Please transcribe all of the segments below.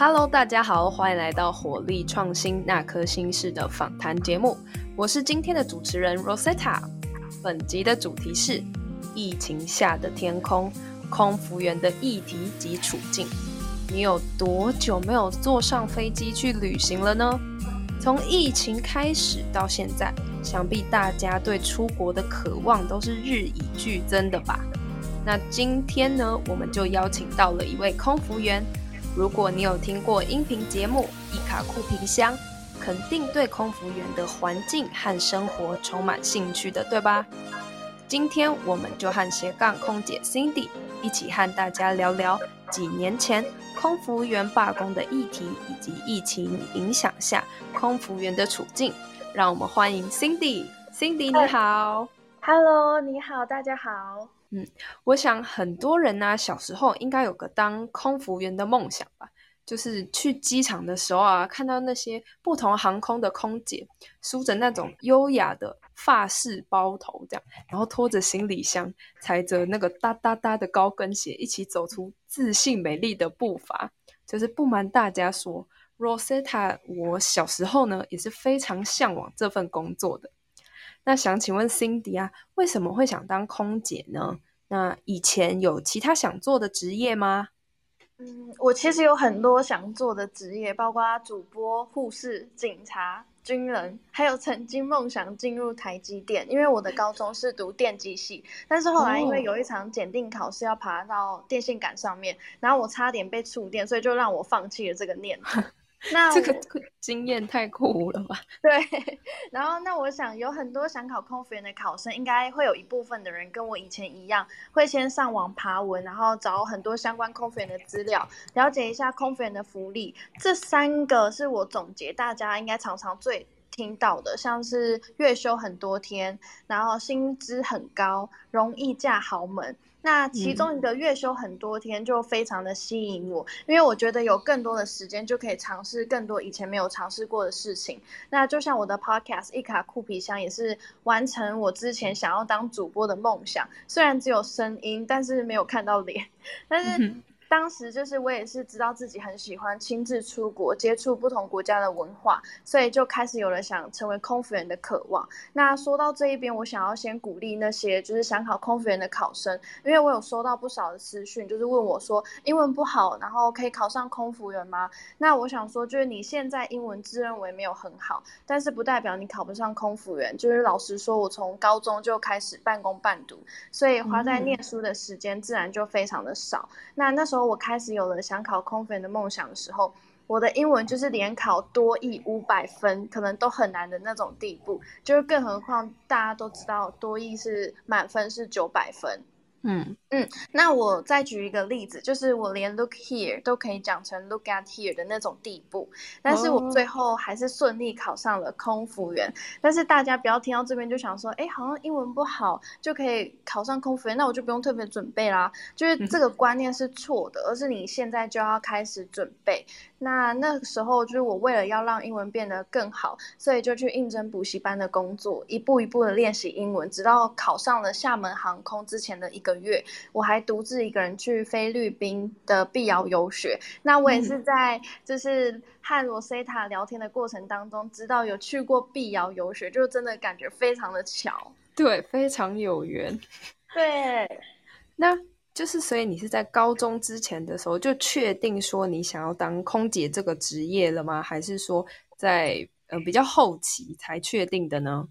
Hello，大家好，欢迎来到火力创新那颗心事的访谈节目，我是今天的主持人 Rosetta。本集的主题是疫情下的天空，空服员的议题及处境。你有多久没有坐上飞机去旅行了呢？从疫情开始到现在，想必大家对出国的渴望都是日益剧增的吧？那今天呢，我们就邀请到了一位空服员。如果你有听过音频节目《伊卡库皮箱》，肯定对空服员的环境和生活充满兴趣的，对吧？今天我们就和斜杠空姐 Cindy 一起和大家聊聊几年前空服员罢工的议题，以及疫情影响下空服员的处境。让我们欢迎 Cindy。Cindy 你好，Hello，你好，大家好。嗯，我想很多人呢，小时候应该有个当空服员的梦想吧。就是去机场的时候啊，看到那些不同航空的空姐梳着那种优雅的发式包头，这样，然后拖着行李箱，踩着那个哒哒哒的高跟鞋，一起走出自信美丽的步伐。就是不瞒大家说，Rosetta，我小时候呢也是非常向往这份工作的。那想请问 Cindy 啊，为什么会想当空姐呢？那以前有其他想做的职业吗？嗯，我其实有很多想做的职业，包括主播、护士、警察、军人，还有曾经梦想进入台积电，因为我的高中是读电机系，但是后来因为有一场检定考试要爬到电线杆上面，然后我差点被触电，所以就让我放弃了这个念头。那这个经验太酷了吧？对，然后那我想有很多想考空服员的考生，应该会有一部分的人跟我以前一样，会先上网爬文，然后找很多相关空服员的资料，了解一下空服员的福利。这三个是我总结大家应该常常最听到的，像是月休很多天，然后薪资很高，容易嫁豪门。那其中一个月休很多天就非常的吸引我，因为我觉得有更多的时间就可以尝试更多以前没有尝试过的事情。那就像我的 podcast 一卡酷皮箱也是完成我之前想要当主播的梦想，虽然只有声音，但是没有看到脸，但是。当时就是我也是知道自己很喜欢亲自出国接触不同国家的文化，所以就开始有了想成为空服员的渴望。那说到这一边，我想要先鼓励那些就是想考空服员的考生，因为我有收到不少的私讯，就是问我说英文不好，然后可以考上空服员吗？那我想说，就是你现在英文自认为没有很好，但是不代表你考不上空服员。就是老实说，我从高中就开始半工半读，所以花在念书的时间自然就非常的少。那那时候。我开始有了想考空服员的梦想的时候，我的英文就是连考多译五百分可能都很难的那种地步，就是更何况大家都知道多译是满分是九百分。嗯嗯，那我再举一个例子，就是我连 look here 都可以讲成 look at here 的那种地步，但是我最后还是顺利考上了空服员。但是大家不要听到这边就想说，哎，好像英文不好就可以考上空服员，那我就不用特别准备啦。就是这个观念是错的，而是你现在就要开始准备。那那个时候就是我为了要让英文变得更好，所以就去应征补习班的工作，一步一步的练习英文，直到考上了厦门航空之前的一个。个月，我还独自一个人去菲律宾的碧瑶游学。那我也是在就是和罗塞塔聊天的过程当中，知道有去过碧瑶游学，就真的感觉非常的巧，对，非常有缘。对，那就是所以你是在高中之前的时候就确定说你想要当空姐这个职业了吗？还是说在呃比较后期才确定的呢？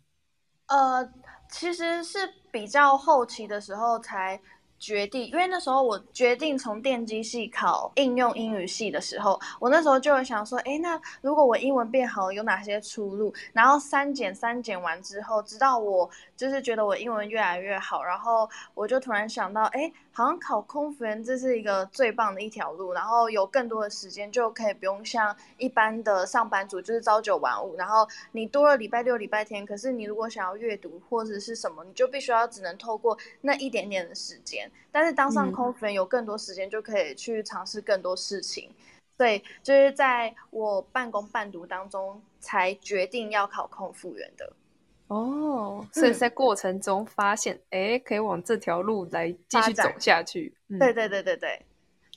呃。其实是比较后期的时候才决定，因为那时候我决定从电机系考应用英语系的时候，我那时候就有想说，哎，那如果我英文变好，有哪些出路？然后三减三减完之后，直到我就是觉得我英文越来越好，然后我就突然想到，哎。好像考空服员这是一个最棒的一条路，然后有更多的时间就可以不用像一般的上班族，就是朝九晚五，然后你多了礼拜六、礼拜天，可是你如果想要阅读或者是什么，你就必须要只能透过那一点点的时间。但是当上空服员有更多时间，就可以去尝试更多事情。对，就是在我半工半读当中才决定要考空服员的。哦，所以在过程中发现，哎，可以往这条路来继续走下去。嗯对对对对对。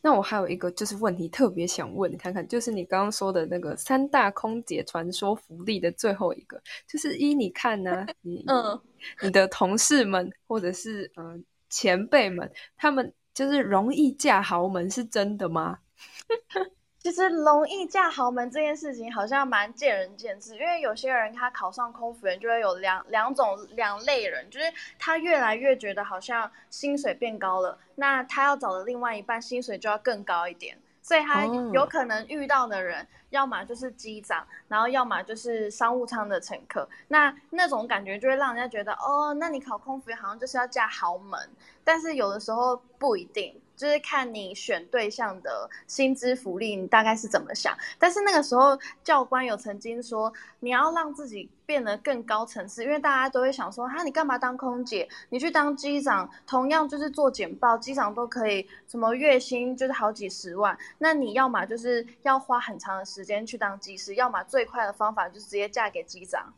那我还有一个就是问题特别想问，你看看就是你刚刚说的那个三大空姐传说福利的最后一个，就是依你看呢，你嗯，你的同事们或者是嗯前辈们，他们就是容易嫁豪门，是真的吗？其实容易嫁豪门这件事情好像蛮见仁见智，因为有些人他考上空服员就会有两两种两类人，就是他越来越觉得好像薪水变高了，那他要找的另外一半薪水就要更高一点，所以他有可能遇到的人，要么就是机长，然后要么就是商务舱的乘客，那那种感觉就会让人家觉得，哦，那你考空服员好像就是要嫁豪门，但是有的时候不一定。就是看你选对象的薪资福利，你大概是怎么想？但是那个时候教官有曾经说，你要让自己变得更高层次，因为大家都会想说，哈，你干嘛当空姐？你去当机长，同样就是做简报，机长都可以什么月薪就是好几十万。那你要么就是要花很长的时间去当机师，要么最快的方法就是直接嫁给机长，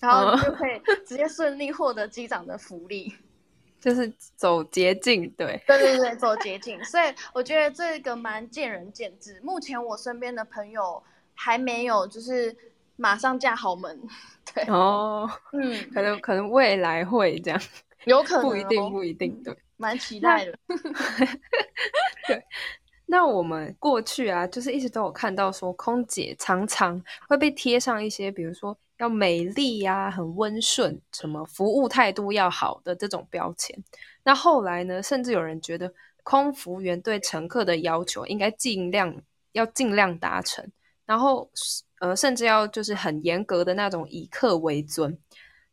然后你就可以直接顺利获得机长的福利。就是走捷径，对，对对对，走捷径。所以我觉得这个蛮见仁见智。目前我身边的朋友还没有，就是马上嫁豪门。对哦，嗯，可能可能未来会这样，有可 能不一定不一定，对，蛮期待的。对，那我们过去啊，就是一直都有看到说，空姐常常会被贴上一些，比如说。要美丽呀，很温顺，什么服务态度要好的这种标签。那后来呢，甚至有人觉得空服员对乘客的要求应该尽量要尽量达成，然后呃，甚至要就是很严格的那种以客为尊。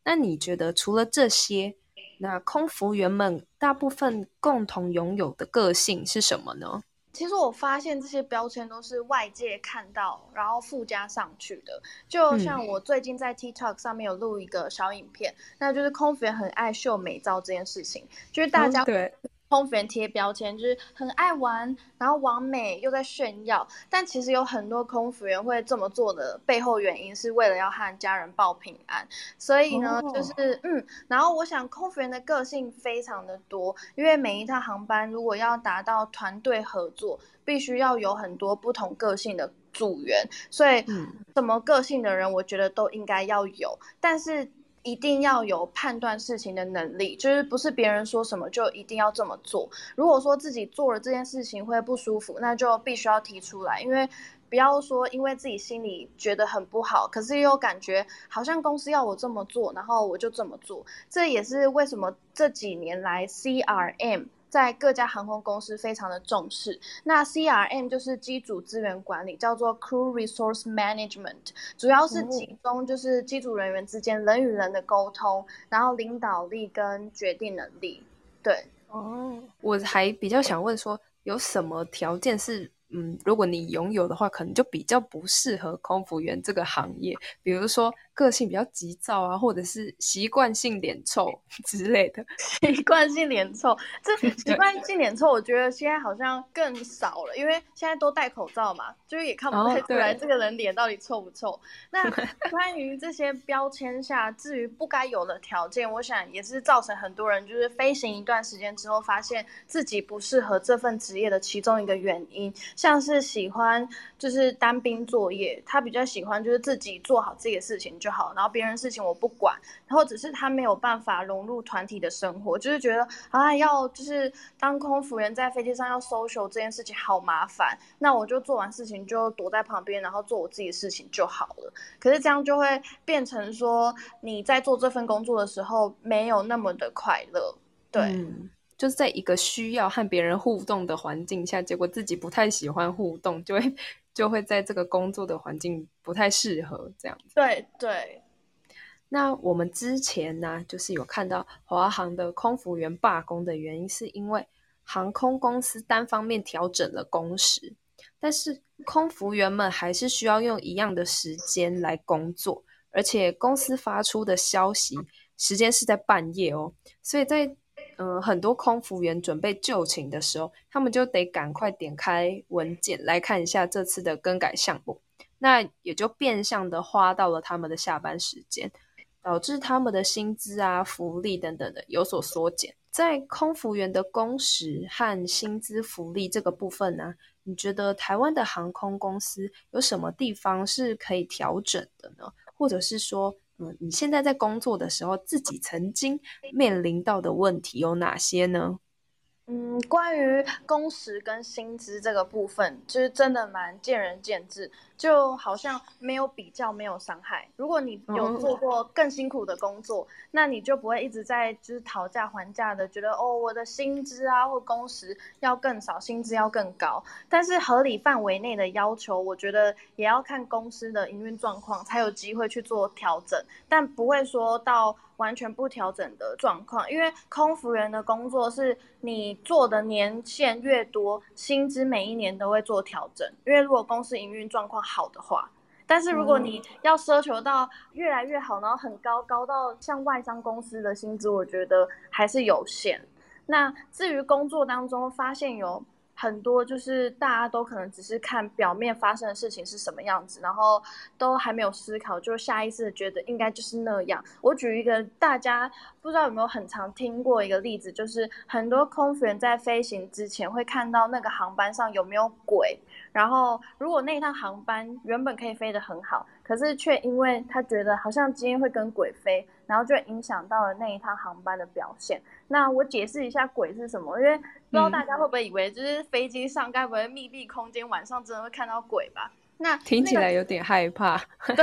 那你觉得除了这些，那空服员们大部分共同拥有的个性是什么呢？其实我发现这些标签都是外界看到，然后附加上去的。就像我最近在 TikTok 上面有录一个小影片，那就是空服员很爱秀美照这件事情，就是大家对。空服员贴标签就是很爱玩，然后完美又在炫耀，但其实有很多空服员会这么做的背后原因是为了要和家人报平安，所以呢，就是嗯，然后我想空服员的个性非常的多，因为每一趟航班如果要达到团队合作，必须要有很多不同个性的组员，所以什么个性的人，我觉得都应该要有，但是。一定要有判断事情的能力，就是不是别人说什么就一定要这么做。如果说自己做了这件事情会不舒服，那就必须要提出来，因为不要说因为自己心里觉得很不好，可是又感觉好像公司要我这么做，然后我就这么做。这也是为什么这几年来 CRM。在各家航空公司非常的重视。那 CRM 就是机组资源管理，叫做 Crew Resource Management，主要是集中就是机组人员之间人与人的沟通，然后领导力跟决定能力。对，哦，我还比较想问说，有什么条件是？嗯，如果你拥有的话，可能就比较不适合空服员这个行业。比如说，个性比较急躁啊，或者是习惯性脸臭 之类的。习惯性脸臭，这 习惯性脸臭，我觉得现在好像更少了，因为现在都戴口罩嘛，就是也看不太出来这个人脸到底臭不臭。那关于这些标签下，至于不该有的条件，我想也是造成很多人就是飞行一段时间之后，发现自己不适合这份职业的其中一个原因。像是喜欢就是单兵作业，他比较喜欢就是自己做好自己的事情就好，然后别人事情我不管，然后只是他没有办法融入团体的生活，就是觉得啊要就是当空服员在飞机上要 social 这件事情好麻烦，那我就做完事情就躲在旁边，然后做我自己的事情就好了。可是这样就会变成说你在做这份工作的时候没有那么的快乐，对。就是在一个需要和别人互动的环境下，结果自己不太喜欢互动，就会就会在这个工作的环境不太适合这样子。对对。那我们之前呢，就是有看到华航的空服员罢工的原因，是因为航空公司单方面调整了工时，但是空服员们还是需要用一样的时间来工作，而且公司发出的消息时间是在半夜哦，所以在。嗯，很多空服员准备就寝的时候，他们就得赶快点开文件来看一下这次的更改项目，那也就变相的花到了他们的下班时间，导致他们的薪资啊、福利等等的有所缩减。在空服员的工时和薪资福利这个部分呢，你觉得台湾的航空公司有什么地方是可以调整的呢？或者是说，你现在在工作的时候，自己曾经面临到的问题有哪些呢？嗯，关于工时跟薪资这个部分，就是真的蛮见仁见智，就好像没有比较，没有伤害。如果你有做过更辛苦的工作，那你就不会一直在就是讨价还价的，觉得哦，我的薪资啊或工时要更少，薪资要更高。但是合理范围内的要求，我觉得也要看公司的营运状况，才有机会去做调整，但不会说到。完全不调整的状况，因为空服员的工作是你做的年限越多，薪资每一年都会做调整。因为如果公司营运状况好的话，但是如果你要奢求到越来越好，然后很高高到像外商公司的薪资，我觉得还是有限。那至于工作当中发现有。很多就是大家都可能只是看表面发生的事情是什么样子，然后都还没有思考，就下意识觉得应该就是那样。我举一个大家不知道有没有很常听过一个例子，就是很多空服员在飞行之前会看到那个航班上有没有鬼，然后如果那一趟航班原本可以飞得很好，可是却因为他觉得好像今天会跟鬼飞，然后就影响到了那一趟航班的表现。那我解释一下鬼是什么，因为。不知道大家会不会以为，就是飞机上该不会密闭空间，晚上真的会看到鬼吧？那听起来有点害怕。对，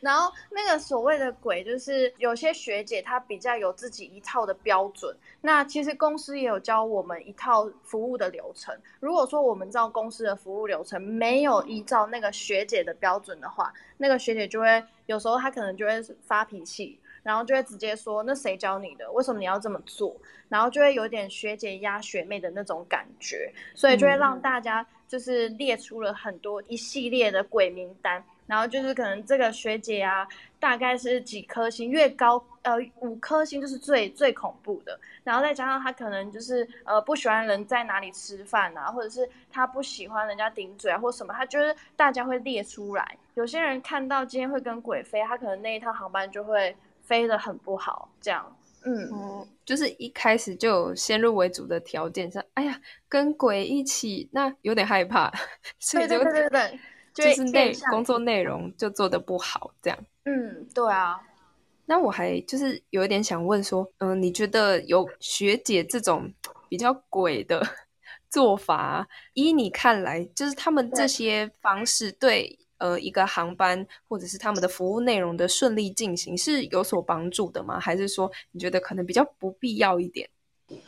然后那个所谓的鬼，就是有些学姐她比较有自己一套的标准。那其实公司也有教我们一套服务的流程。如果说我们照公司的服务流程没有依照那个学姐的标准的话，那个学姐就会有时候她可能就会发脾气。然后就会直接说：“那谁教你的？为什么你要这么做？”然后就会有点学姐压学妹的那种感觉，所以就会让大家就是列出了很多一系列的鬼名单。然后就是可能这个学姐啊，大概是几颗星，越高呃五颗星就是最最恐怖的。然后再加上她可能就是呃不喜欢人在哪里吃饭啊，或者是她不喜欢人家顶嘴啊或什么，她就是大家会列出来。有些人看到今天会跟鬼飞，他可能那一趟航班就会。飞得很不好，这样，嗯，就是一开始就有先入为主的条件，是，哎呀，跟鬼一起，那有点害怕，所以就对对对，就 是内工作内容就做的不好，这样，嗯，对啊，那我还就是有一点想问说，嗯，你觉得有学姐这种比较鬼的 做法，依你看来，就是他们这些方式对？呃，一个航班或者是他们的服务内容的顺利进行是有所帮助的吗？还是说你觉得可能比较不必要一点？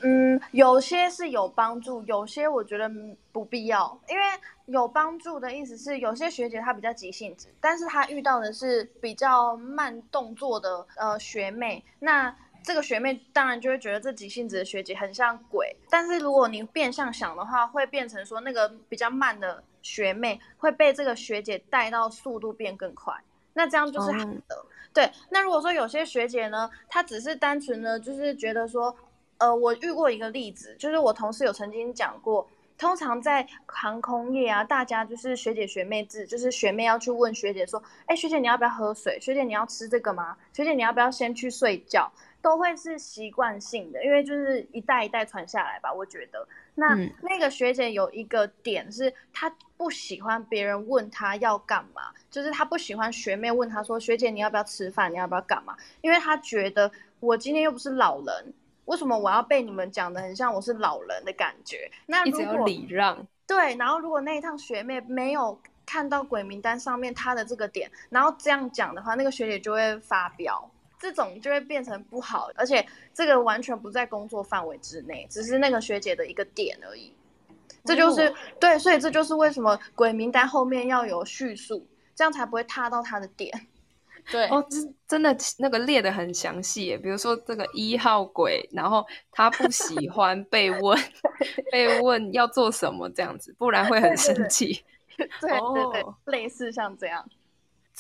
嗯，有些是有帮助，有些我觉得不必要。因为有帮助的意思是，有些学姐她比较急性子，但是她遇到的是比较慢动作的呃学妹，那这个学妹当然就会觉得这急性子的学姐很像鬼。但是如果你变相想的话，会变成说那个比较慢的。学妹会被这个学姐带到速度变更快，那这样就是好的。对，那如果说有些学姐呢，她只是单纯的，就是觉得说，呃，我遇过一个例子，就是我同事有曾经讲过，通常在航空业啊，大家就是学姐学妹制，就是学妹要去问学姐说，哎，学姐你要不要喝水？学姐你要吃这个吗？学姐你要不要先去睡觉？都会是习惯性的，因为就是一代一代传下来吧。我觉得，那那个学姐有一个点是，她不喜欢别人问她要干嘛，就是她不喜欢学妹问她说：“学姐，你要不要吃饭？你要不要干嘛？”因为她觉得我今天又不是老人，为什么我要被你们讲的很像我是老人的感觉？那如果礼让，对，然后如果那一趟学妹没有看到鬼名单上面她的这个点，然后这样讲的话，那个学姐就会发飙。这种就会变成不好，而且这个完全不在工作范围之内，只是那个学姐的一个点而已。这就是对，所以这就是为什么鬼名单后面要有叙述，这样才不会踏到他的点。对哦，真真的那个列的很详细，比如说这个一号鬼，然后他不喜欢被问 被问要做什么这样子，不然会很生气。对对对，类似像这样。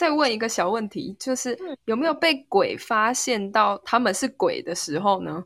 再问一个小问题，就是有没有被鬼发现到他们是鬼的时候呢？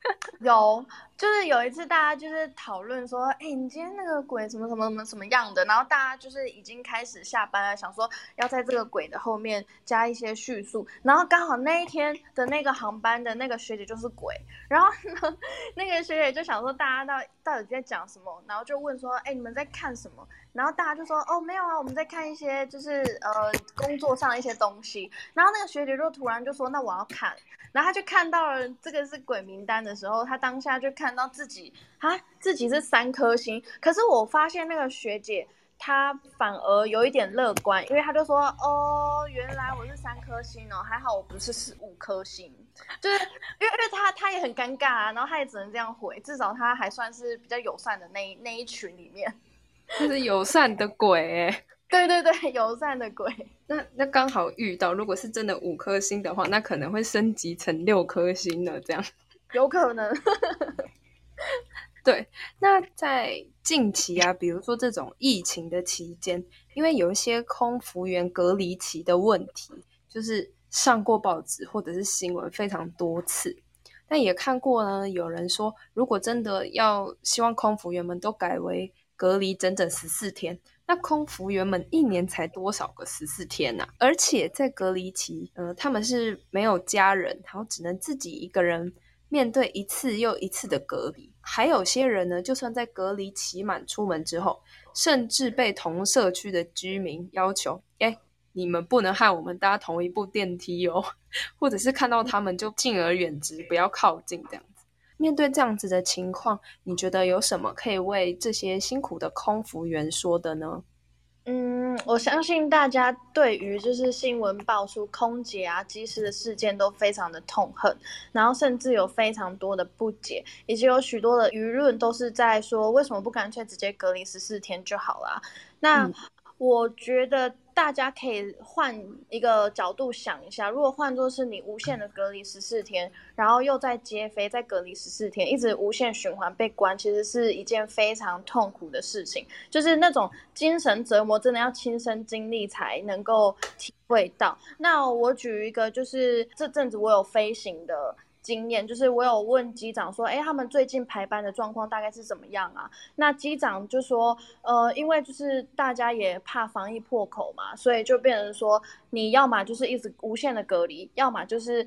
有，就是有一次大家就是讨论说，哎，你今天那个鬼什么什么什么什么样的？然后大家就是已经开始下班了，想说要在这个鬼的后面加一些叙述。然后刚好那一天的那个航班的那个学姐就是鬼，然后呢，那个学姐就想说大家到到底在讲什么？然后就问说，哎，你们在看什么？然后大家就说，哦，没有啊，我们在看一些就是呃工作上的一些东西。然后那个学姐就突然就说，那我要看。然后他就看到了这个是鬼名单的时候，他当下就看到自己啊，自己是三颗星。可是我发现那个学姐她反而有一点乐观，因为她就说：“哦，原来我是三颗星哦，还好我不是是五颗星。”就是因为因为他他也很尴尬啊，然后他也只能这样回，至少他还算是比较友善的那那一群里面，就是友善的鬼。对对对，友善的鬼。那那刚好遇到，如果是真的五颗星的话，那可能会升级成六颗星了。这样有可能。对，那在近期啊，比如说这种疫情的期间，因为有一些空服员隔离期的问题，就是上过报纸或者是新闻非常多次。但也看过呢，有人说，如果真的要希望空服员们都改为隔离整整十四天。那空服员们一年才多少个十四天呐？而且在隔离期，呃，他们是没有家人，然后只能自己一个人面对一次又一次的隔离。还有些人呢，就算在隔离期满出门之后，甚至被同社区的居民要求：“哎，你们不能和我们搭同一部电梯哦，或者是看到他们就敬而远之，不要靠近。”这样。面对这样子的情况，你觉得有什么可以为这些辛苦的空服员说的呢？嗯，我相信大家对于就是新闻爆出空姐啊、机师的事件都非常的痛恨，然后甚至有非常多的不解，以及有许多的舆论都是在说，为什么不干脆直接隔离十四天就好了？那我觉得。大家可以换一个角度想一下，如果换作是你无限的隔离十四天，然后又在接飞再隔离十四天，一直无限循环被关，其实是一件非常痛苦的事情，就是那种精神折磨，真的要亲身经历才能够体会到。那我举一个，就是这阵子我有飞行的。经验就是我有问机长说，哎，他们最近排班的状况大概是怎么样啊？那机长就说，呃，因为就是大家也怕防疫破口嘛，所以就变成说，你要么就是一直无限的隔离，要么就是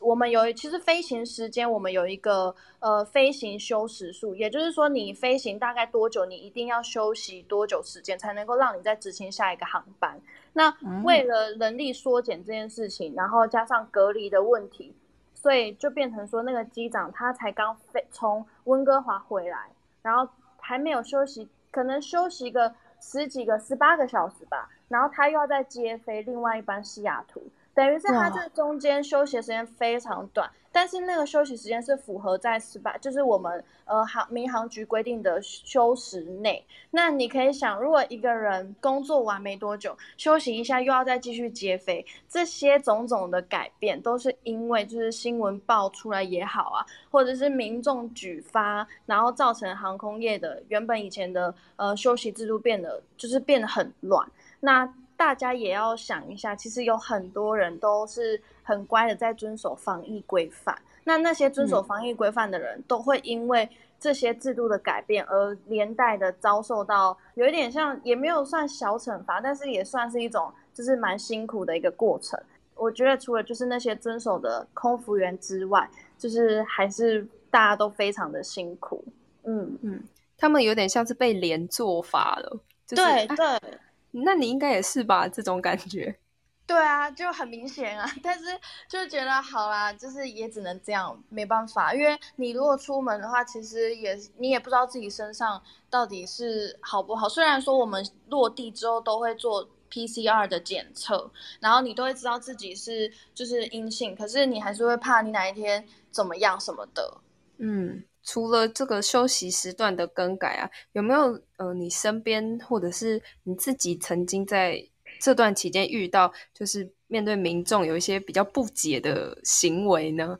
我们有其实飞行时间我们有一个呃飞行休时数，也就是说你飞行大概多久，你一定要休息多久时间才能够让你再执行下一个航班。那为了人力缩减这件事情，然后加上隔离的问题。所以就变成说，那个机长他才刚飞从温哥华回来，然后还没有休息，可能休息个十几个、十八个小时吧，然后他又要再接飞另外一班西雅图。等于是他这中间休息的时间非常短，但是那个休息时间是符合在十八，就是我们呃航民航局规定的休时内。那你可以想，如果一个人工作完没多久，休息一下又要再继续接飞，这些种种的改变都是因为就是新闻爆出来也好啊，或者是民众举发，然后造成航空业的原本以前的呃休息制度变得就是变得很乱。那大家也要想一下，其实有很多人都是很乖的，在遵守防疫规范。那那些遵守防疫规范的人，都会因为这些制度的改变而连带的遭受到有一点像，也没有算小惩罚，但是也算是一种，就是蛮辛苦的一个过程。我觉得除了就是那些遵守的空服员之外，就是还是大家都非常的辛苦。嗯嗯，他们有点像是被连坐法了。对对。那你应该也是吧？这种感觉，对啊，就很明显啊。但是就觉得好啦，就是也只能这样，没办法。因为你如果出门的话，其实也你也不知道自己身上到底是好不好。虽然说我们落地之后都会做 PCR 的检测，然后你都会知道自己是就是阴性，可是你还是会怕你哪一天怎么样什么的。嗯。除了这个休息时段的更改啊，有没有呃，你身边或者是你自己曾经在这段期间遇到，就是面对民众有一些比较不解的行为呢？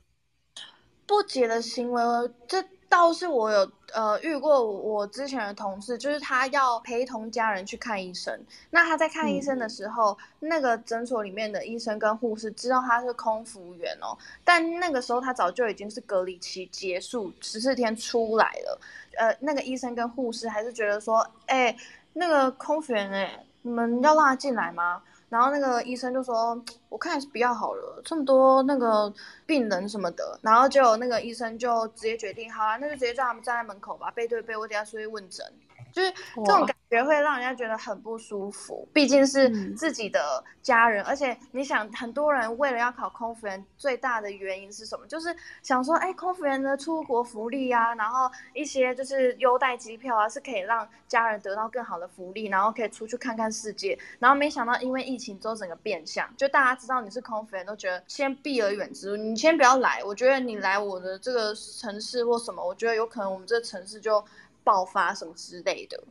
不解的行为，这倒是我有呃遇过我之前的同事，就是他要陪同家人去看医生。那他在看医生的时候，那个诊所里面的医生跟护士知道他是空服员哦，但那个时候他早就已经是隔离期结束十四天出来了。呃，那个医生跟护士还是觉得说，哎，那个空服员哎，你们要让他进来吗？然后那个医生就说：“我看还是比较好了，这么多那个病人什么的。”然后就那个医生就直接决定：“好啊，那就直接叫他们站在门口吧，背对背，我等下出去问诊。”就是这种感觉会让人家觉得很不舒服，毕竟是自己的家人，而且你想，很多人为了要考空服员，最大的原因是什么？就是想说，哎，空服员的出国福利啊，然后一些就是优待机票啊，是可以让家人得到更好的福利，然后可以出去看看世界。然后没想到，因为疫情之后整个变相，就大家知道你是空服员，都觉得先避而远之，你先不要来。我觉得你来我的这个城市或什么，我觉得有可能我们这个城市就。爆发什么之类的，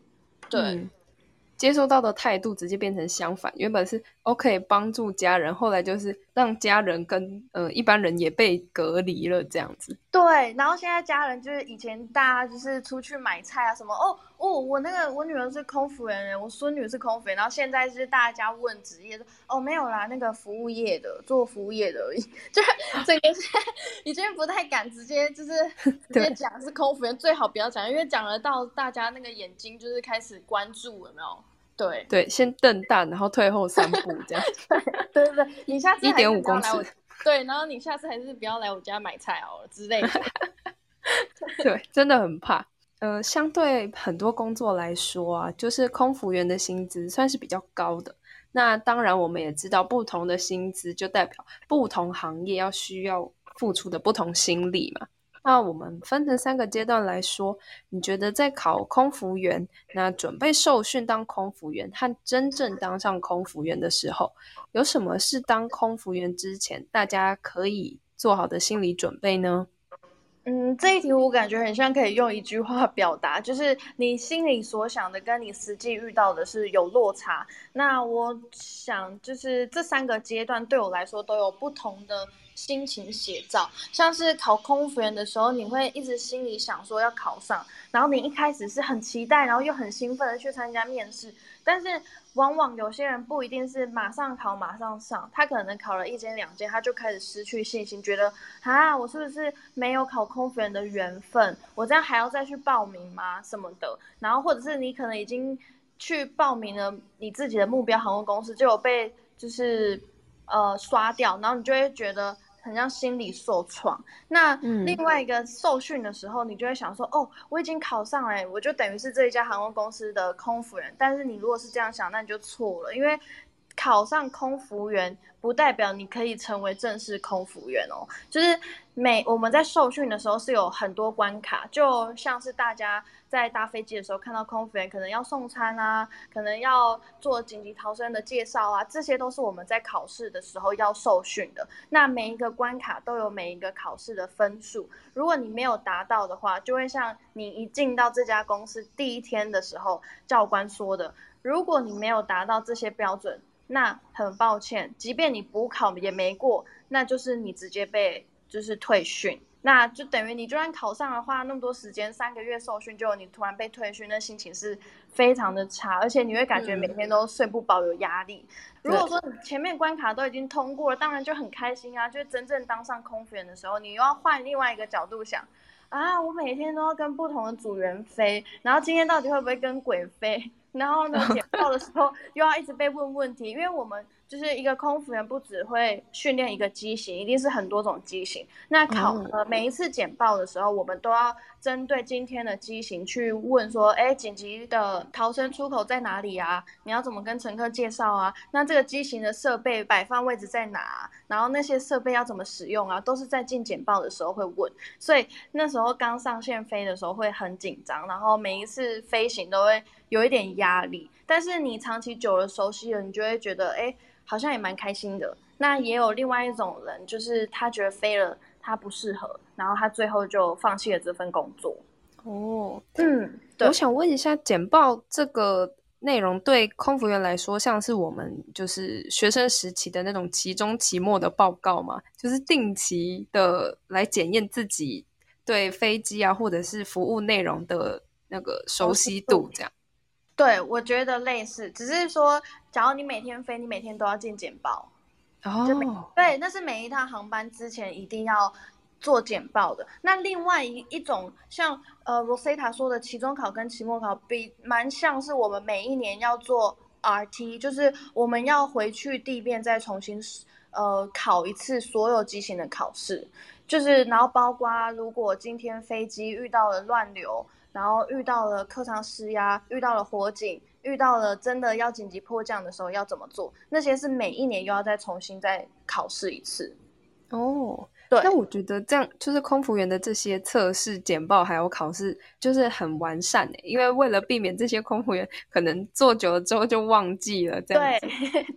对，接收到的态度直接变成相反，原本是 OK 帮助家人，后来就是。让家人跟呃一般人也被隔离了，这样子。对，然后现在家人就是以前大家就是出去买菜啊什么哦哦，我那个我女儿是空服员，我孙女是空服员，然后现在是大家问职业说哦没有啦，那个服务业的做服务业的而已，就 是这个是已经不太敢直接就是 直接讲是空服员，最好不要讲，因为讲了到大家那个眼睛就是开始关注有没有？对对，先瞪大，然后退后三步，这样。对对对，你下次一点五公尺。对，然后你下次还是不要来我家买菜哦之类的。对，真的很怕。呃，相对很多工作来说啊，就是空服员的薪资算是比较高的。那当然，我们也知道，不同的薪资就代表不同行业要需要付出的不同心力嘛。那我们分成三个阶段来说，你觉得在考空服员，那准备受训当空服员和真正当上空服员的时候，有什么是当空服员之前大家可以做好的心理准备呢？嗯，这一题我感觉很像可以用一句话表达，就是你心里所想的跟你实际遇到的是有落差。那我想，就是这三个阶段对我来说都有不同的。心情写照，像是考空服员的时候，你会一直心里想说要考上，然后你一开始是很期待，然后又很兴奋的去参加面试，但是往往有些人不一定是马上考马上上，他可能考了一间两间，他就开始失去信心，觉得啊，我是不是没有考空服员的缘分？我这样还要再去报名吗？什么的？然后或者是你可能已经去报名了你自己的目标航空公司，就有被就是呃刷掉，然后你就会觉得。很像心理受创。那另外一个受训的时候，你就会想说：“哦，我已经考上了，我就等于是这一家航空公司的空服人。”但是你如果是这样想，那你就错了，因为考上空服员不代表你可以成为正式空服员哦。就是每我们在受训的时候是有很多关卡，就像是大家。在搭飞机的时候，看到空服员可能要送餐啊，可能要做紧急逃生的介绍啊，这些都是我们在考试的时候要受训的。那每一个关卡都有每一个考试的分数，如果你没有达到的话，就会像你一进到这家公司第一天的时候，教官说的，如果你没有达到这些标准，那很抱歉，即便你补考也没过，那就是你直接被就是退训。那就等于你就算考上的话，那么多时间三个月受训，就你突然被退训，那心情是非常的差，而且你会感觉每天都睡不饱，有压力。如果说你前面关卡都已经通过了，当然就很开心啊。就真正当上空服员的时候，你又要换另外一个角度想啊，我每天都要跟不同的组员飞，然后今天到底会不会跟鬼飞？然后呢，简报的时候又要一直被问问题，因为我们。就是一个空服员不只会训练一个机型，一定是很多种机型。那考核每一次简报的时候，我们都要针对今天的机型去问说，哎，紧急的逃生出口在哪里啊？你要怎么跟乘客介绍啊？那这个机型的设备摆放位置在哪？然后那些设备要怎么使用啊？都是在进简报的时候会问。所以那时候刚上线飞的时候会很紧张，然后每一次飞行都会有一点压力。但是你长期久了熟悉了，你就会觉得，哎。好像也蛮开心的。那也有另外一种人，就是他觉得飞了他不适合，然后他最后就放弃了这份工作。哦，嗯，我想问一下，简报这个内容对空服员来说，像是我们就是学生时期的那种期中、期末的报告吗？就是定期的来检验自己。对飞机啊或者是服务内容的那个熟悉度这样。对，我觉得类似，只是说，假如你每天飞，你每天都要进简报。哦，对，那是每一趟航班之前一定要做简报的。那另外一一种，像呃 Rosetta 说的期中考跟期末考，比蛮像是我们每一年要做 RT，就是我们要回去地面再重新呃考一次所有机型的考试，就是然后包括如果今天飞机遇到了乱流。然后遇到了客舱施压，遇到了火警，遇到了真的要紧急迫降的时候要怎么做？那些是每一年又要再重新再考试一次。哦。对，那我觉得这样就是空服员的这些测试、简报还有考试，就是很完善诶。因为为了避免这些空服员可能做久了之后就忘记了，这样子。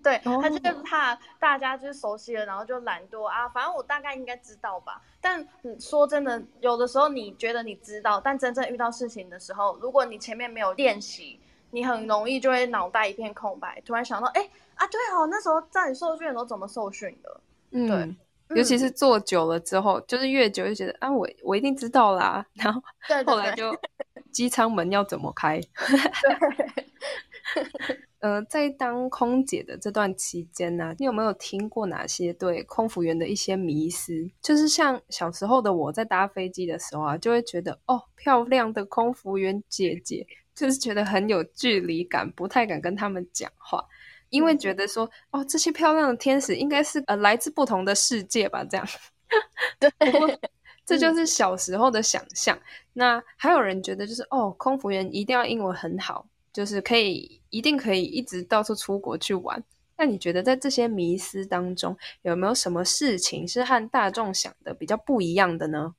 对，对他就是怕大家就是熟悉了，然后就懒惰啊。反正我大概应该知道吧。但说真的，有的时候你觉得你知道，但真正遇到事情的时候，如果你前面没有练习，你很容易就会脑袋一片空白，突然想到，哎啊，对哦，那时候在你受训的时候怎么受训的？嗯，对。尤其是做久了之后，就是越久就觉得啊，我我一定知道啦。然后后来就 机舱门要怎么开？呃，在当空姐的这段期间呢，你有没有听过哪些对空服员的一些迷思？就是像小时候的我在搭飞机的时候啊，就会觉得哦，漂亮的空服员姐姐，就是觉得很有距离感，不太敢跟他们讲话。因为觉得说哦，这些漂亮的天使应该是呃来自不同的世界吧，这样。对，这就是小时候的想象。那还有人觉得就是哦，空服员一定要英文很好，就是可以一定可以一直到处出国去玩。那你觉得在这些迷思当中，有没有什么事情是和大众想的比较不一样的呢？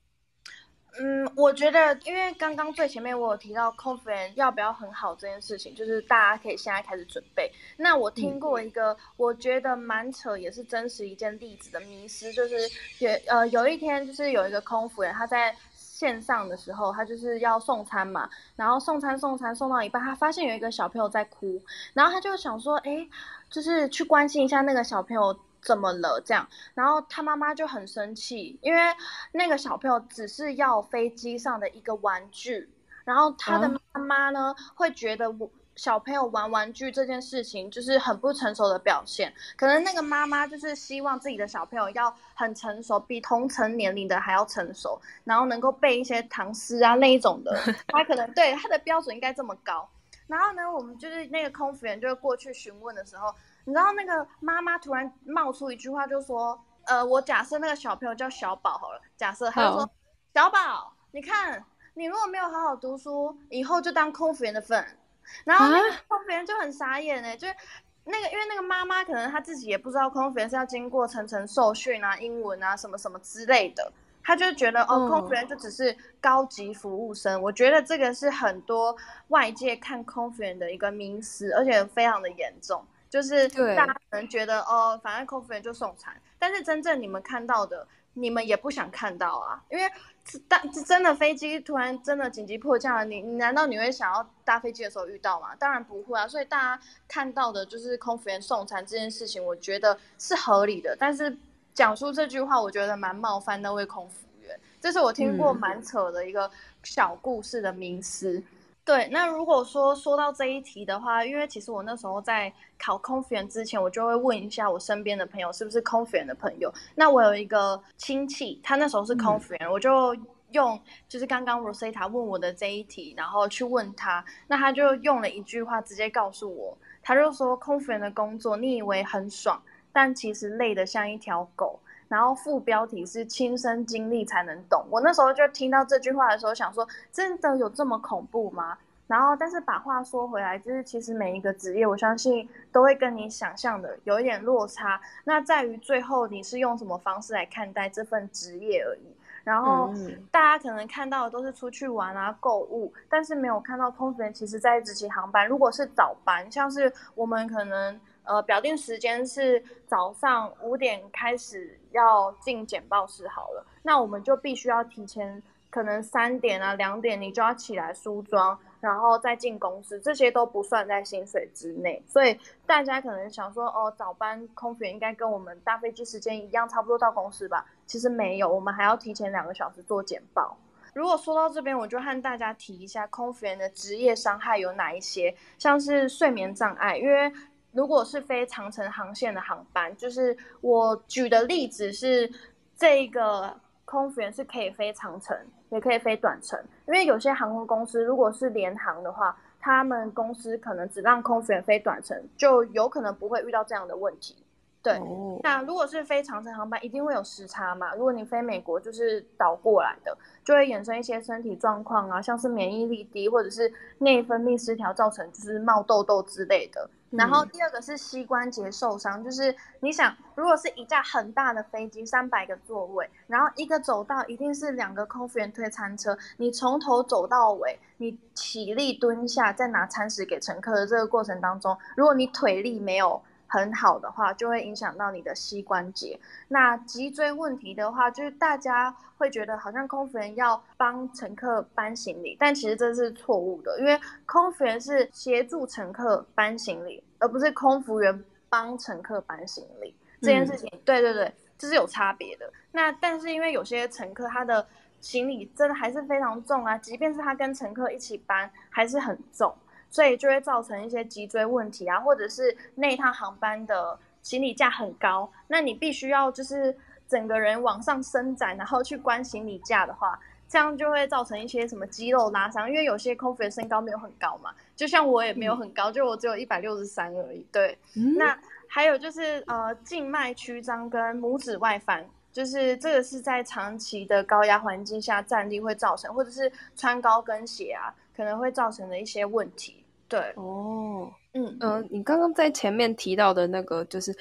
嗯，我觉得，因为刚刚最前面我有提到空服员要不要很好这件事情，就是大家可以现在开始准备。那我听过一个我觉得蛮扯，也是真实一件例子的迷失，就是有呃有一天就是有一个空服员他在线上的时候，他就是要送餐嘛，然后送餐送餐送到一半，他发现有一个小朋友在哭，然后他就想说，哎，就是去关心一下那个小朋友。怎么了？这样，然后他妈妈就很生气，因为那个小朋友只是要飞机上的一个玩具，然后他的妈妈呢会觉得我小朋友玩玩具这件事情就是很不成熟的表现，可能那个妈妈就是希望自己的小朋友要很成熟，比同层年龄的还要成熟，然后能够背一些唐诗啊那一种的，他可能对他的标准应该这么高。然后呢，我们就是那个空服员就会过去询问的时候。你知道那个妈妈突然冒出一句话，就说：“呃，我假设那个小朋友叫小宝好了，假设他就说，小宝，你看你如果没有好好读书，以后就当空服员的份。”然后那个空服员就很傻眼哎，就是那个因为那个妈妈可能她自己也不知道空服员是要经过层层受训啊，英文啊什么什么之类的，他就觉得哦，空服员就只是高级服务生。我觉得这个是很多外界看空服员的一个名词，而且非常的严重。就是大家可能觉得哦，反正空服员就送餐，但是真正你们看到的，你们也不想看到啊，因为当真的飞机突然真的紧急迫降了，你你难道你会想要搭飞机的时候遇到吗？当然不会啊。所以大家看到的就是空服员送餐这件事情，我觉得是合理的。但是讲出这句话，我觉得蛮冒犯那位空服员，这是我听过蛮扯的一个小故事的名词。对，那如果说说到这一题的话，因为其实我那时候在考空服员之前，我就会问一下我身边的朋友是不是空服员的朋友。那我有一个亲戚，他那时候是空服员，我就用就是刚刚 Rosetta 问我的这一题，然后去问他，那他就用了一句话直接告诉我，他就说空服员的工作你以为很爽，但其实累得像一条狗。然后副标题是亲身经历才能懂。我那时候就听到这句话的时候，想说真的有这么恐怖吗？然后，但是把话说回来，就是其实每一个职业，我相信都会跟你想象的有一点落差。那在于最后你是用什么方式来看待这份职业而已。然后大家可能看到的都是出去玩啊、购物，但是没有看到空服员其实在执行航班。如果是早班，像是我们可能。呃，表定时间是早上五点开始要进简报室好了，那我们就必须要提前，可能三点啊、两点你就要起来梳妆，然后再进公司，这些都不算在薪水之内。所以大家可能想说，哦，早班空服员应该跟我们搭飞机时间一样，差不多到公司吧？其实没有，我们还要提前两个小时做简报。如果说到这边，我就和大家提一下空服员的职业伤害有哪一些，像是睡眠障碍，因为如果是飞长城航线的航班，就是我举的例子是这个空服员是可以飞长城，也可以飞短程，因为有些航空公司如果是联航的话，他们公司可能只让空服员飞短程，就有可能不会遇到这样的问题。对，那如果是飞长城航班，一定会有时差嘛。如果你飞美国，就是倒过来的，就会衍生一些身体状况啊，像是免疫力低，或者是内分泌失调，造成就是冒痘痘之类的。然后第二个是膝关节受伤，就是你想，如果是一架很大的飞机，三百个座位，然后一个走道一定是两个空服员推餐车，你从头走到尾，你起立蹲下再拿餐食给乘客的这个过程当中，如果你腿力没有。很好的话，就会影响到你的膝关节。那脊椎问题的话，就是大家会觉得好像空服员要帮乘客搬行李，但其实这是错误的，因为空服员是协助乘客搬行李，而不是空服员帮乘客搬行李。这件事情，对对对，这是有差别的。那但是因为有些乘客他的行李真的还是非常重啊，即便是他跟乘客一起搬，还是很重。所以就会造成一些脊椎问题啊，或者是那一趟航班的行李架很高，那你必须要就是整个人往上伸展，然后去关行李架的话，这样就会造成一些什么肌肉拉伤，因为有些空服员身高没有很高嘛，就像我也没有很高，就我只有一百六十三而已。对，那还有就是呃静脉曲张跟拇指外翻，就是这个是在长期的高压环境下站立会造成，或者是穿高跟鞋啊，可能会造成的一些问题。对哦，嗯嗯，你刚刚在前面提到的那个，就是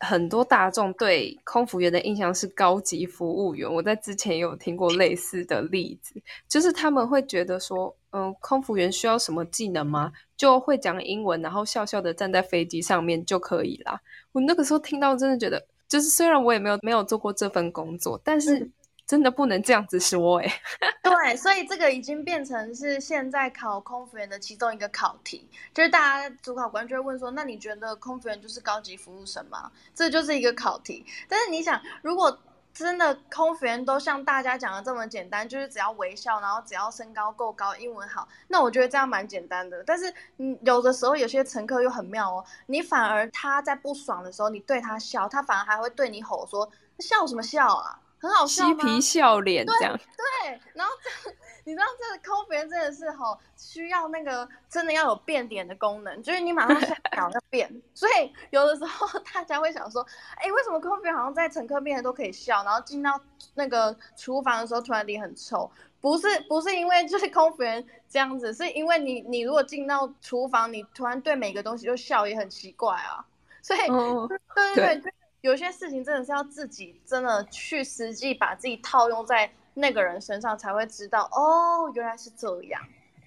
很多大众对空服员的印象是高级服务员。我在之前有听过类似的例子，就是他们会觉得说，嗯，空服员需要什么技能吗？就会讲英文，然后笑笑的站在飞机上面就可以啦。我那个时候听到，真的觉得，就是虽然我也没有没有做过这份工作，但是。真的不能这样子说哎，对，所以这个已经变成是现在考空服员的其中一个考题，就是大家主考官就会问说，那你觉得空服员就是高级服务生吗？这就是一个考题。但是你想，如果真的空服员都像大家讲的这么简单，就是只要微笑，然后只要身高够高，英文好，那我觉得这样蛮简单的。但是嗯，有的时候有些乘客又很妙哦，你反而他在不爽的时候，你对他笑，他反而还会对你吼说，笑什么笑啊？很好笑嬉皮笑脸这样，对，然后这 你知道这个空服员真的是好，需要那个真的要有变脸的功能，就是你马上下秒要变，所以有的时候 大家会想说，哎，为什么空服员好像在乘客面前都可以笑，然后进到那个厨房的时候突然脸很臭？不是不是因为就是空服员这样子，是因为你你如果进到厨房，你突然对每个东西就笑也很奇怪啊，所以对对对。有些事情真的是要自己真的去实际把自己套用在那个人身上，才会知道哦，原来是这样。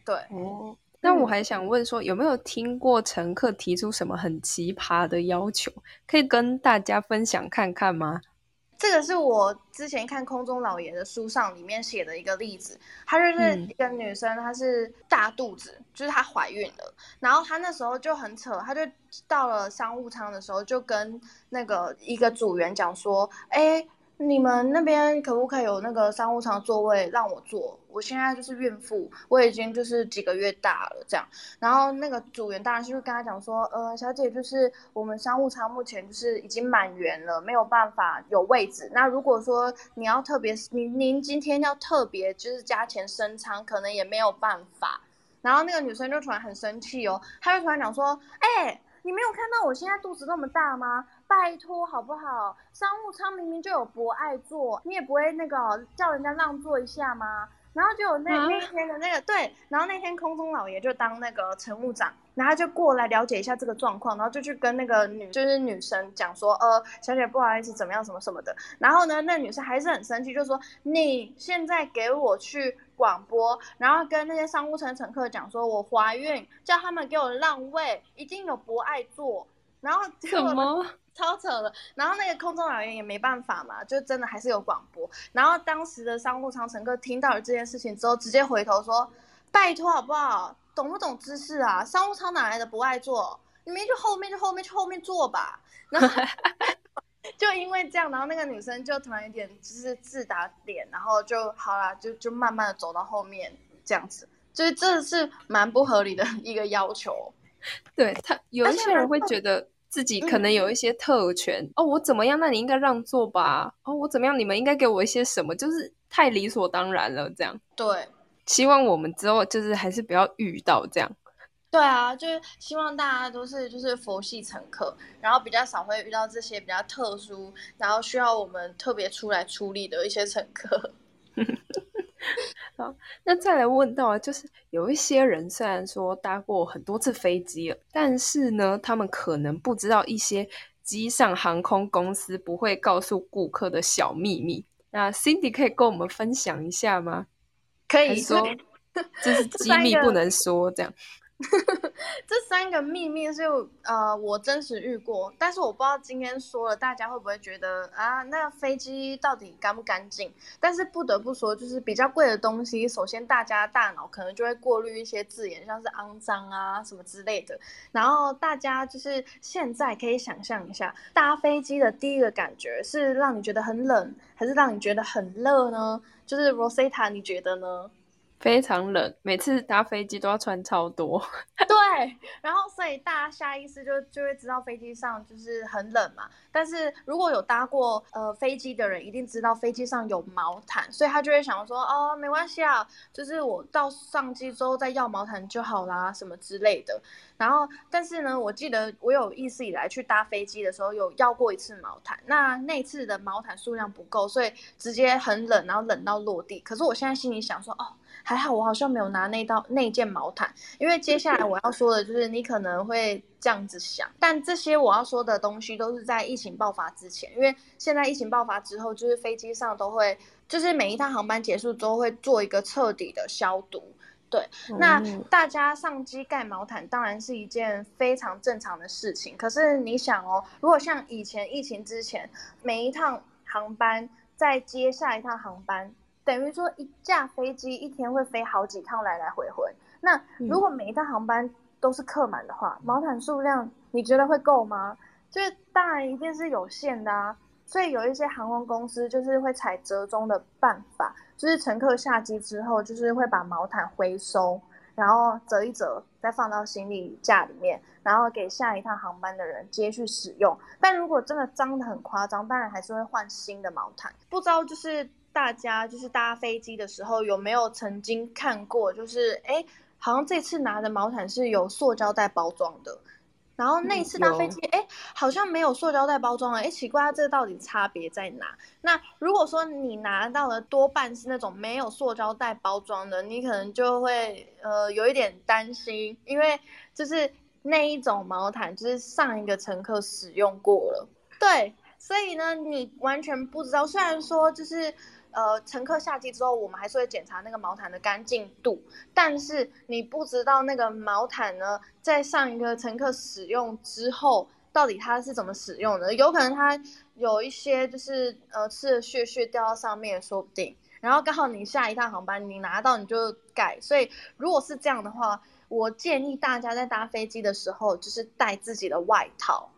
对哦，那我还想问说，有没有听过乘客提出什么很奇葩的要求，可以跟大家分享看看吗？这个是我之前看空中老爷的书上里面写的一个例子，她就是一个女生，她是大肚子，就是她怀孕了，然后她那时候就很扯，她就到了商务舱的时候，就跟那个一个组员讲说，哎。你们那边可不可以有那个商务舱座位让我坐？我现在就是孕妇，我已经就是几个月大了这样。然后那个组员当然是会跟他讲说，呃，小姐，就是我们商务舱目前就是已经满员了，没有办法有位置。那如果说你要特别，您您今天要特别就是加钱升舱，可能也没有办法。然后那个女生就突然很生气哦，她就突然讲说，哎。你没有看到我现在肚子那么大吗？拜托好不好？商务舱明明就有博爱座，你也不会那个叫人家让座一下吗？然后就有那那天的那个对，然后那天空中老爷就当那个乘务长，然后就过来了解一下这个状况，然后就去跟那个女就是女生讲说，呃，小姐不好意思，怎么样什么什么的。然后呢，那女生还是很生气，就说你现在给我去。广播，然后跟那些商务舱乘客讲说，我怀孕，叫他们给我让位，一定有博爱座。然后什么超扯的，然后那个空中老员也没办法嘛，就真的还是有广播。然后当时的商务舱乘客听到了这件事情之后，直接回头说：“拜托好不好，懂不懂知识啊？商务舱哪来的不爱坐？你们就后面就后面去后面坐吧。”然后。就因为这样，然后那个女生就突然有点就是自打脸，然后就好啦，就就慢慢的走到后面这样子，就是这是蛮不合理的一个要求。对他有一些人会觉得自己可能有一些特权哦，我怎么样，那你应该让座吧？哦，我怎么样，你们应该给我一些什么？就是太理所当然了，这样。对，希望我们之后就是还是不要遇到这样。对啊，就是希望大家都是就是佛系乘客，然后比较少会遇到这些比较特殊，然后需要我们特别出来处理的一些乘客。好，那再来问到啊，就是有一些人虽然说搭过很多次飞机了，但是呢，他们可能不知道一些机上航空公司不会告诉顾客的小秘密。那 Cindy 可以跟我们分享一下吗？可以说 这是机密，不能说这样。这三个秘密是呃我真实遇过，但是我不知道今天说了大家会不会觉得啊，那飞机到底干不干净？但是不得不说，就是比较贵的东西，首先大家大脑可能就会过滤一些字眼，像是肮脏啊什么之类的。然后大家就是现在可以想象一下，搭飞机的第一个感觉是让你觉得很冷，还是让你觉得很热呢？就是 Rosetta，你觉得呢？非常冷，每次搭飞机都要穿超多。对，然后所以大家下意识就就会知道飞机上就是很冷嘛。但是如果有搭过呃飞机的人，一定知道飞机上有毛毯，所以他就会想说哦，没关系啊，就是我到上机之后再要毛毯就好啦，什么之类的。然后，但是呢，我记得我有意识以来去搭飞机的时候有要过一次毛毯，那那次的毛毯数量不够，所以直接很冷，然后冷到落地。可是我现在心里想说哦。还好我好像没有拿那道那件毛毯，因为接下来我要说的就是你可能会这样子想，但这些我要说的东西都是在疫情爆发之前，因为现在疫情爆发之后，就是飞机上都会，就是每一趟航班结束之后会做一个彻底的消毒。对，那大家上机盖毛毯当然是一件非常正常的事情，可是你想哦，如果像以前疫情之前，每一趟航班在接下一趟航班。等于说一架飞机一天会飞好几趟来来回回，那如果每一趟航班都是客满的话，毛毯数量你觉得会够吗？就是当然一定是有限的啊。所以有一些航空公司就是会采折中的办法，就是乘客下机之后，就是会把毛毯回收，然后折一折再放到行李架里面，然后给下一趟航班的人接去使用。但如果真的脏的很夸张，当然还是会换新的毛毯。不知道就是。大家就是搭飞机的时候有没有曾经看过？就是哎，好像这次拿的毛毯是有塑胶袋包装的，然后那次搭飞机，哎，好像没有塑胶袋包装了。哎，奇怪，这到底差别在哪？那如果说你拿到的多半是那种没有塑胶袋包装的，你可能就会呃有一点担心，因为就是那一种毛毯就是上一个乘客使用过了，对，所以呢，你完全不知道。虽然说就是。呃，乘客下机之后，我们还是会检查那个毛毯的干净度，但是你不知道那个毛毯呢，在上一个乘客使用之后，到底它是怎么使用的？有可能它有一些就是呃吃的屑屑掉到上面，说不定。然后刚好你下一趟航班你拿到你就改，所以如果是这样的话，我建议大家在搭飞机的时候就是带自己的外套。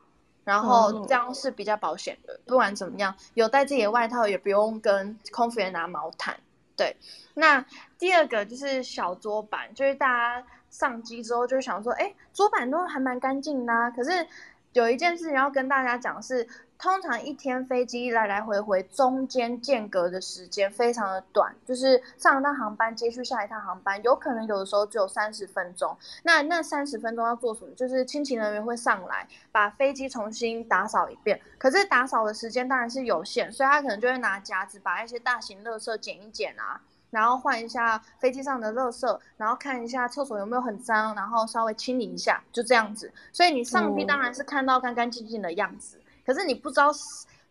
然后这样是比较保险的，不管怎么样，有带自己的外套，也不用跟空服员拿毛毯。对，那第二个就是小桌板，就是大家上机之后就想说，哎，桌板都还蛮干净的，可是有一件事情要跟大家讲是。通常一天飞机来来回回中间间隔的时间非常的短，就是上一趟航班接续下一趟航班，有可能有的时候只有三十分钟。那那三十分钟要做什么？就是清勤人员会上来把飞机重新打扫一遍。可是打扫的时间当然是有限，所以他可能就会拿夹子把一些大型垃圾捡一捡啊，然后换一下飞机上的垃圾，然后看一下厕所有没有很脏，然后稍微清理一下，就这样子。所以你上机当然是看到干干净净的样子。可是你不知道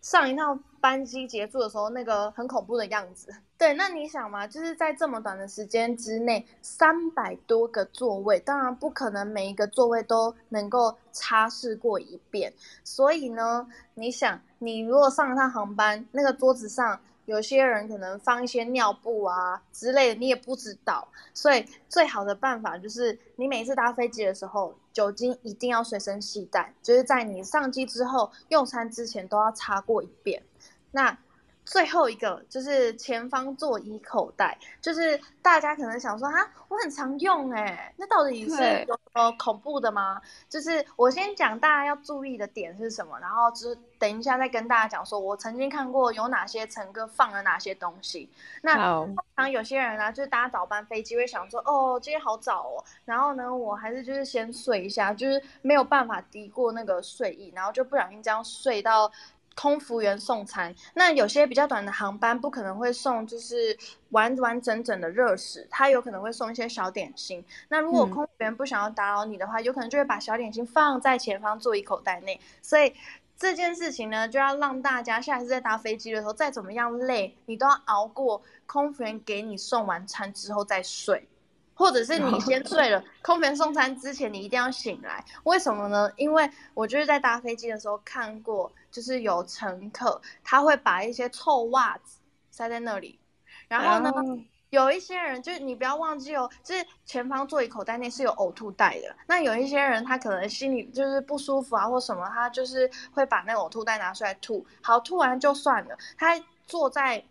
上一趟班机结束的时候那个很恐怖的样子。对，那你想嘛，就是在这么短的时间之内，三百多个座位，当然不可能每一个座位都能够擦拭过一遍。所以呢，你想，你如果上一趟航班，那个桌子上有些人可能放一些尿布啊之类的，你也不知道。所以最好的办法就是，你每次搭飞机的时候，酒精一定要随身携带，就是在你上机之后、用餐之前都要擦过一遍。那最后一个就是前方座椅口袋，就是大家可能想说啊，我很常用哎，那到底是有什么恐怖的吗？就是我先讲大家要注意的点是什么，然后之等一下再跟大家讲说，我曾经看过有哪些乘客放了哪些东西。那通常有些人呢，就是搭早班飞机会想说，哦，今天好早哦，然后呢，我还是就是先睡一下，就是没有办法抵过那个睡意，然后就不小心这样睡到。空服员送餐，那有些比较短的航班不可能会送，就是完完整整的热食，他有可能会送一些小点心。那如果空服员不想要打扰你的话，有可能就会把小点心放在前方座椅口袋内。所以这件事情呢，就要让大家下次在搭飞机的时候，再怎么样累，你都要熬过空服员给你送完餐之后再睡。或者是你先睡了，空服送餐之前你一定要醒来，为什么呢？因为我就是在搭飞机的时候看过，就是有乘客他会把一些臭袜子塞在那里，然后呢，有一些人就是你不要忘记哦，就是前方座椅口袋内是有呕吐袋的，那有一些人他可能心里就是不舒服啊或什么，他就是会把那个呕吐袋拿出来吐，好吐完就算了，他坐在。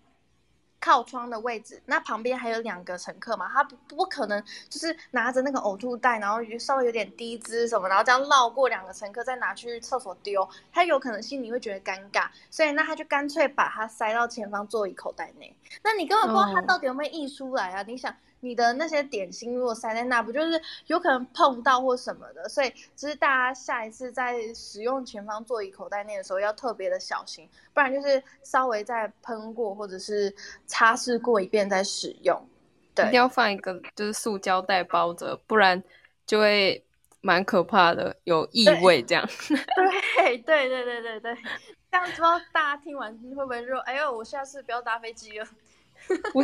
靠窗的位置，那旁边还有两个乘客嘛，他不不可能就是拿着那个呕吐袋，然后稍微有点低姿什么，然后这样绕过两个乘客再拿去厕所丢，他有可能心里会觉得尴尬，所以那他就干脆把它塞到前方座椅口袋内，那你根本不知道他到底有没有溢出来啊？你想。你的那些点心如果塞在那，不就是有可能碰到或什么的？所以，其实大家下一次在使用前方座椅口袋内的时候，要特别的小心，不然就是稍微再喷过或者是擦拭过一遍再使用。对，一定要放一个就是塑胶袋包着，不然就会蛮可怕的，有异味这样。对对对对对对，这样知道大家听完会不会说：“哎呦，我下次不要搭飞机了？” 我。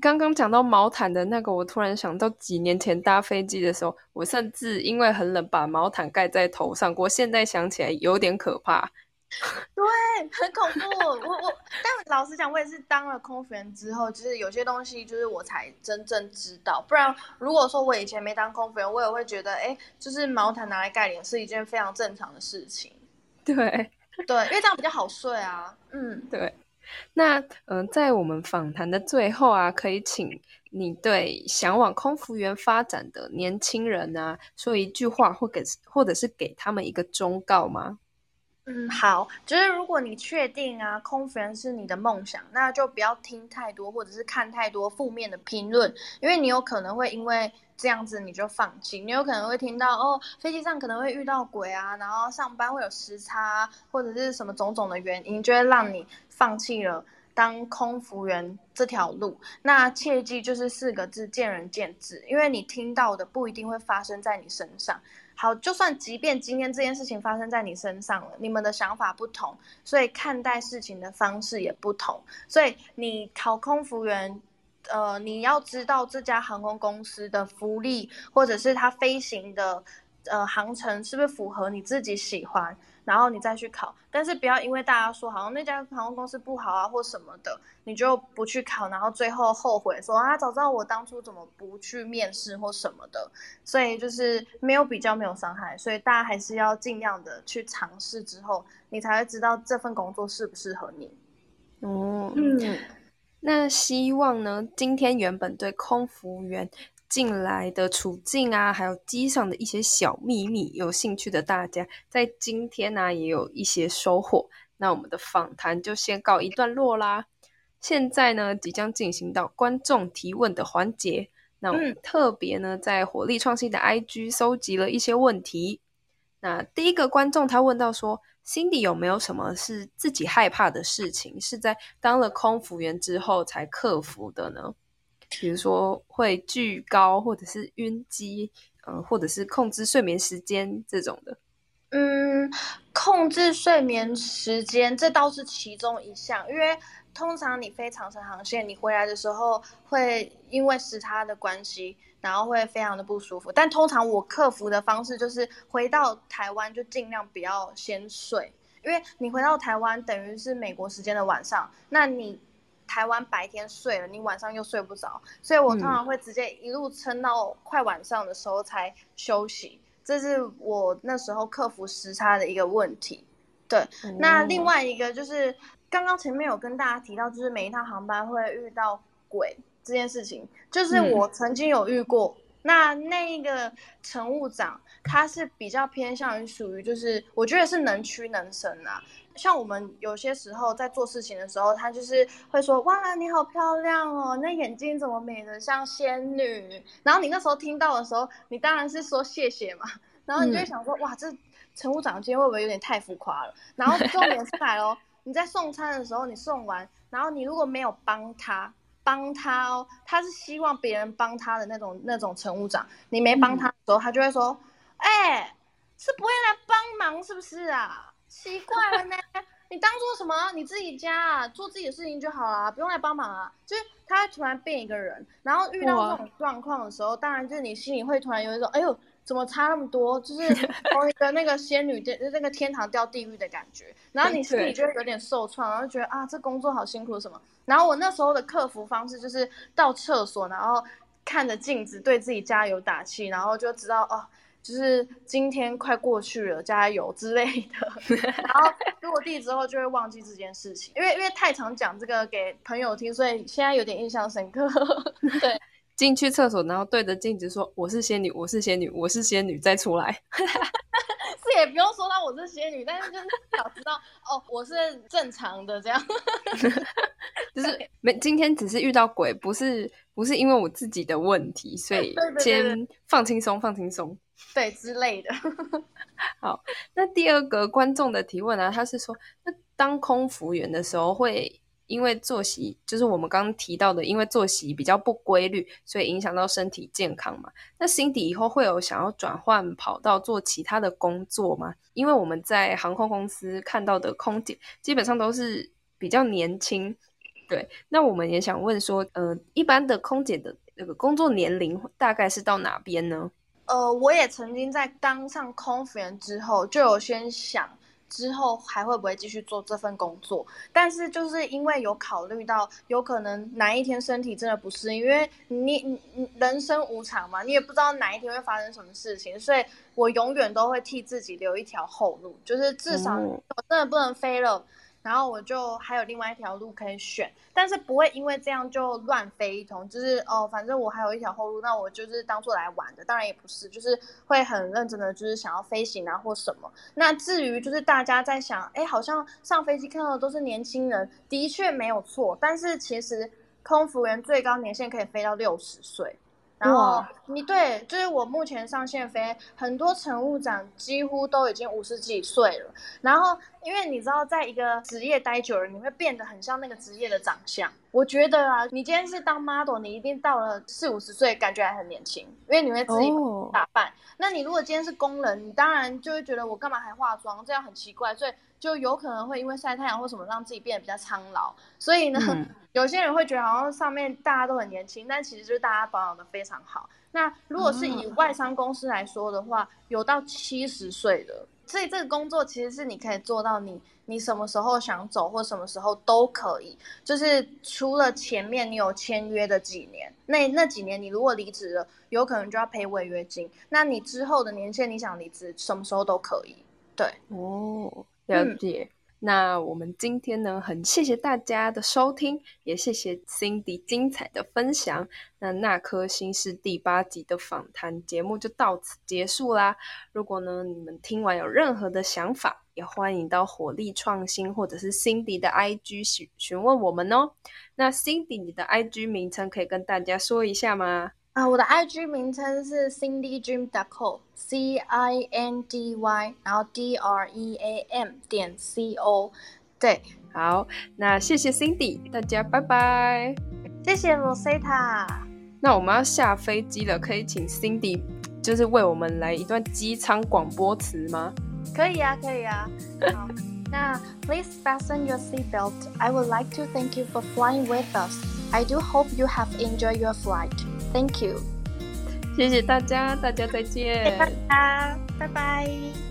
刚刚讲到毛毯的那个，我突然想到几年前搭飞机的时候，我甚至因为很冷把毛毯盖在头上过。现在想起来有点可怕，对，很恐怖。我我，但老实讲，我也是当了空服员之后，就是有些东西就是我才真正知道。不然，如果说我以前没当空服员，我也会觉得，哎，就是毛毯拿来盖脸是一件非常正常的事情。对对，因为这样比较好睡啊。嗯，对。那嗯，在我们访谈的最后啊，可以请你对想往空服员发展的年轻人啊，说一句话，或给或者是给他们一个忠告吗？嗯，好，就是如果你确定啊，空服员是你的梦想，那就不要听太多或者是看太多负面的评论，因为你有可能会因为这样子你就放弃，你有可能会听到哦，飞机上可能会遇到鬼啊，然后上班会有时差或者是什么种种的原因，就会让你。放弃了当空服员这条路，那切记就是四个字：见仁见智。因为你听到的不一定会发生在你身上。好，就算即便今天这件事情发生在你身上了，你们的想法不同，所以看待事情的方式也不同。所以你考空服员，呃，你要知道这家航空公司的福利，或者是它飞行的呃航程是不是符合你自己喜欢。然后你再去考，但是不要因为大家说好像那家航空公司不好啊或什么的，你就不去考，然后最后后悔说啊，早知道我当初怎么不去面试或什么的。所以就是没有比较没有伤害，所以大家还是要尽量的去尝试之后，你才会知道这份工作适不适合你。哦，嗯，那希望呢，今天原本对空服员。进来的处境啊，还有机上的一些小秘密，有兴趣的大家在今天呢也有一些收获。那我们的访谈就先告一段落啦。现在呢，即将进行到观众提问的环节。那我们特别呢，在火力创新的 IG 搜集了一些问题。那第一个观众他问到说：“Cindy 有没有什么是自己害怕的事情，是在当了空服员之后才克服的呢？”比如说会巨高，或者是晕机，嗯，或者是控制睡眠时间这种的。嗯，控制睡眠时间这倒是其中一项，因为通常你飞长城航线，你回来的时候会因为时差的关系，然后会非常的不舒服。但通常我克服的方式就是回到台湾就尽量不要先睡，因为你回到台湾等于是美国时间的晚上，那你。台湾白天睡了，你晚上又睡不着，所以我通常会直接一路撑到快晚上的时候才休息。这是我那时候克服时差的一个问题。对，那另外一个就是刚刚前面有跟大家提到，就是每一趟航班会遇到鬼这件事情，就是我曾经有遇过。那那个乘务长他是比较偏向于属于，就是我觉得是能屈能伸啊。像我们有些时候在做事情的时候，他就是会说：“哇，你好漂亮哦，那眼睛怎么美得像仙女？”然后你那时候听到的时候，你当然是说谢谢嘛。然后你就会想说：“哇，这乘务长今天会不会有点太浮夸了？”然后重点是来哦，你在送餐的时候，你送完，然后你如果没有帮他。帮他哦，他是希望别人帮他的那种那种乘务长。你没帮他的时候，他就会说：“哎，是不会来帮忙是不是啊？奇怪了呢，你当做什么？你自己家啊做自己的事情就好了，不用来帮忙啊。”就是他会突然变一个人，然后遇到这种状况的时候，当然就是你心里会突然有一种：“哎呦。”怎么差那么多？就是 从一个那个仙女的那个天堂掉地狱的感觉，然后你心里就会有点受创，然后觉得啊，这工作好辛苦什么。然后我那时候的克服方式就是到厕所，然后看着镜子对自己加油打气，然后就知道哦，就是今天快过去了，加油之类的。然后落地之后就会忘记这件事情，因为因为太常讲这个给朋友听，所以现在有点印象深刻。对。进去厕所，然后对着镜子说：“我是仙女，我是仙女，我是仙女。”再出来，是也不用说到我是仙女，但是就是想知道哦，我是正常的这样。就是没今天只是遇到鬼，不是不是因为我自己的问题，所以先放轻松，放轻松，对之类的。好，那第二个观众的提问呢？他是说，那当空服员的时候会。因为作息就是我们刚刚提到的，因为作息比较不规律，所以影响到身体健康嘛。那辛迪以后会有想要转换跑道做其他的工作吗？因为我们在航空公司看到的空姐基本上都是比较年轻，对。那我们也想问说，呃，一般的空姐的那个工作年龄大概是到哪边呢？呃，我也曾经在当上空服员之后，就有先想。之后还会不会继续做这份工作？但是就是因为有考虑到有可能哪一天身体真的不适应，因为你你人生无常嘛，你也不知道哪一天会发生什么事情，所以我永远都会替自己留一条后路，就是至少我真的不能飞了。然后我就还有另外一条路可以选，但是不会因为这样就乱飞一通，就是哦，反正我还有一条后路，那我就是当做来玩的。当然也不是，就是会很认真的，就是想要飞行啊或什么。那至于就是大家在想，哎，好像上飞机看到的都是年轻人，的确没有错。但是其实空服员最高年限可以飞到六十岁。然后你对，就是我目前上线飞，很多乘务长几乎都已经五十几岁了。然后，因为你知道，在一个职业待久了，你会变得很像那个职业的长相。我觉得啊，你今天是当 model，你一定到了四五十岁，感觉还很年轻，因为你会自己打扮。那你如果今天是工人，你当然就会觉得我干嘛还化妆，这样很奇怪，所以就有可能会因为晒太阳或什么，让自己变得比较苍老。所以呢。有些人会觉得好像上面大家都很年轻，但其实就是大家保养的非常好。那如果是以外商公司来说的话，有到七十岁的，所以这个工作其实是你可以做到你你什么时候想走或什么时候都可以。就是除了前面你有签约的几年，那那几年你如果离职了，有可能就要赔违约金。那你之后的年限你想离职，什么时候都可以。对，哦，了解。那我们今天呢，很谢谢大家的收听，也谢谢 Cindy 精彩的分享。那那颗星是第八集的访谈节目就到此结束啦。如果呢你们听完有任何的想法，也欢迎到火力创新或者是 Cindy 的 IG 询询问我们哦。那 Cindy 你的 IG 名称可以跟大家说一下吗？啊，我的 IG 名称是 Cindy Dream dot co，C I N D Y，然后 D R E A M 点 C O，对，好，那谢谢 Cindy，大家拜拜，谢谢 Rosetta，那我们要下飞机了，可以请 Cindy 就是为我们来一段机舱广播词吗？可以啊，可以啊，好，那 Please fasten your seatbelt. I would like to thank you for flying with us. I do hope you have enjoyed your flight. Thank you， 谢谢大家，大家再见，拜拜，拜拜。